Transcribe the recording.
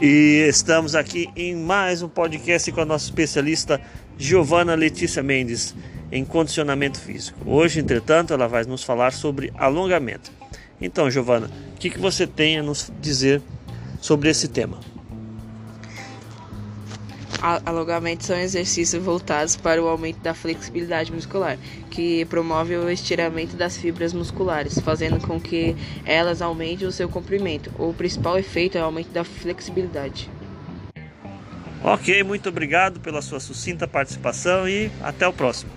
E estamos aqui em mais um podcast com a nossa especialista Giovana Letícia Mendes em condicionamento físico. Hoje, entretanto, ela vai nos falar sobre alongamento. Então, Giovana, o que, que você tem a nos dizer sobre esse tema? alongamentos são exercícios voltados para o aumento da flexibilidade muscular, que promove o estiramento das fibras musculares, fazendo com que elas aumentem o seu comprimento. O principal efeito é o aumento da flexibilidade. Ok, muito obrigado pela sua sucinta participação e até o próximo.